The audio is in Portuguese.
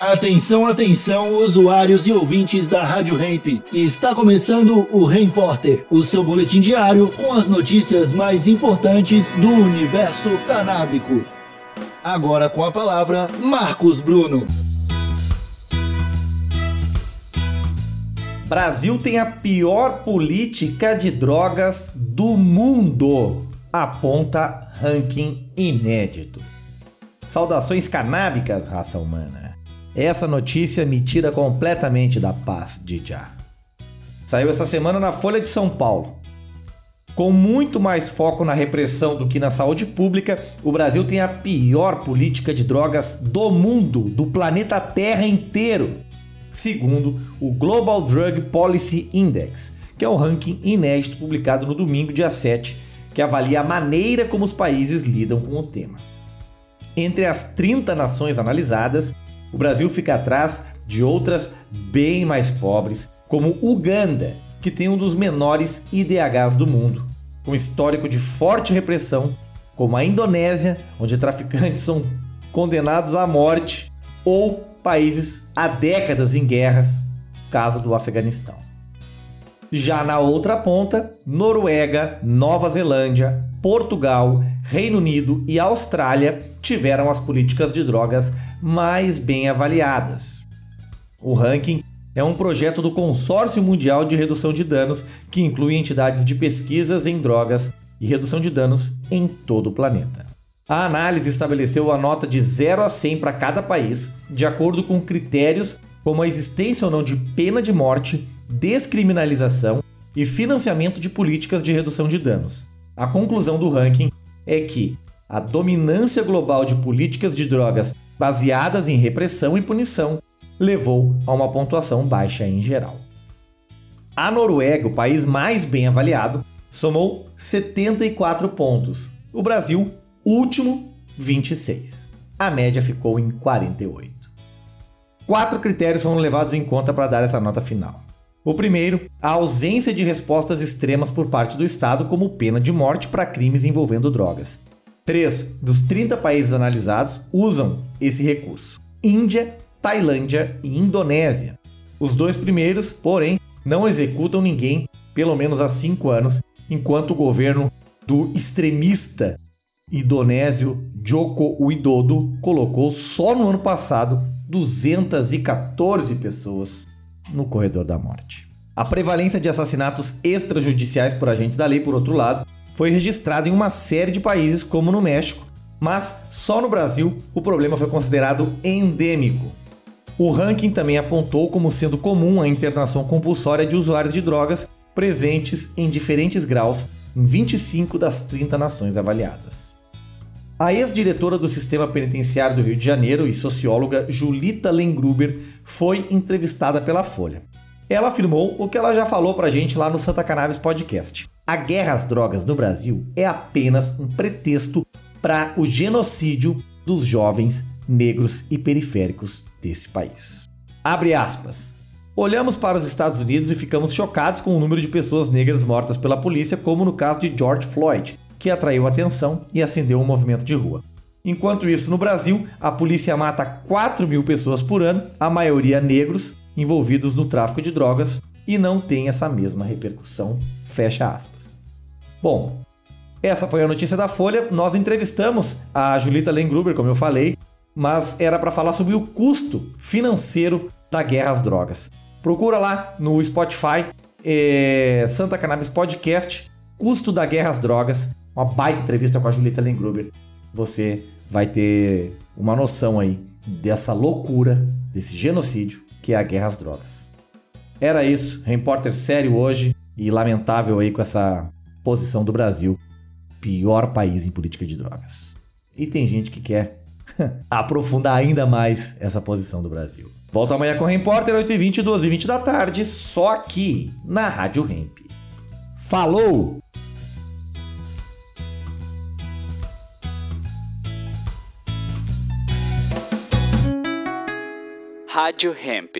Atenção, atenção, usuários e ouvintes da Rádio Ramp. Está começando o Repórter, o seu boletim diário com as notícias mais importantes do universo canábico. Agora com a palavra, Marcos Bruno. Brasil tem a pior política de drogas do mundo, aponta ranking inédito. Saudações canábicas, raça humana. Essa notícia me tira completamente da paz já. Saiu essa semana na Folha de São Paulo. Com muito mais foco na repressão do que na saúde pública, o Brasil tem a pior política de drogas do mundo, do planeta Terra inteiro, segundo o Global Drug Policy Index, que é um ranking inédito publicado no domingo, dia 7, que avalia a maneira como os países lidam com o tema. Entre as 30 nações analisadas, o Brasil fica atrás de outras bem mais pobres, como Uganda, que tem um dos menores IDHs do mundo, com histórico de forte repressão, como a Indonésia, onde traficantes são condenados à morte, ou países há décadas em guerras, caso do Afeganistão. Já na outra ponta, Noruega, Nova Zelândia, Portugal, Reino Unido e Austrália tiveram as políticas de drogas mais bem avaliadas. O ranking é um projeto do Consórcio Mundial de Redução de Danos que inclui entidades de pesquisas em drogas e redução de danos em todo o planeta. A análise estabeleceu a nota de 0 a 100 para cada país, de acordo com critérios como a existência ou não de pena de morte, descriminalização e financiamento de políticas de redução de danos. A conclusão do ranking é que a dominância global de políticas de drogas baseadas em repressão e punição levou a uma pontuação baixa em geral. A Noruega, o país mais bem avaliado, somou 74 pontos. O Brasil, último, 26. A média ficou em 48. Quatro critérios foram levados em conta para dar essa nota final. O primeiro, a ausência de respostas extremas por parte do Estado, como pena de morte para crimes envolvendo drogas. Três dos 30 países analisados usam esse recurso: Índia, Tailândia e Indonésia. Os dois primeiros, porém, não executam ninguém pelo menos há cinco anos, enquanto o governo do extremista indonésio Joko Widodo colocou só no ano passado 214 pessoas no corredor da morte. A prevalência de assassinatos extrajudiciais por agentes da lei, por outro lado, foi registrada em uma série de países, como no México, mas só no Brasil o problema foi considerado endêmico. O ranking também apontou como sendo comum a internação compulsória de usuários de drogas presentes em diferentes graus em 25 das 30 nações avaliadas. A ex-diretora do Sistema Penitenciário do Rio de Janeiro e socióloga Julita Lengruber foi entrevistada pela Folha. Ela afirmou o que ela já falou pra gente lá no Santa Cannabis Podcast. A guerra às drogas no Brasil é apenas um pretexto para o genocídio dos jovens negros e periféricos desse país. Abre aspas. Olhamos para os Estados Unidos e ficamos chocados com o número de pessoas negras mortas pela polícia, como no caso de George Floyd, que atraiu atenção e acendeu um movimento de rua. Enquanto isso, no Brasil, a polícia mata 4 mil pessoas por ano, a maioria negros, envolvidos no tráfico de drogas, e não tem essa mesma repercussão. Fecha aspas. Bom, essa foi a notícia da Folha. Nós entrevistamos a Julita Lengruber, como eu falei, mas era para falar sobre o custo financeiro da guerra às drogas. Procura lá no Spotify, é, Santa Cannabis Podcast, Custo da Guerra às Drogas uma baita entrevista com a Julieta Lengruber. Você vai ter uma noção aí dessa loucura, desse genocídio que é a guerra às drogas. Era isso, repórter sério hoje e lamentável aí com essa posição do Brasil, pior país em política de drogas. E tem gente que quer aprofundar ainda mais essa posição do Brasil. Volta amanhã com o Repórter 8h20, 12h20 da tarde, só aqui na Rádio Hemp. Falou! Rádio Hemp.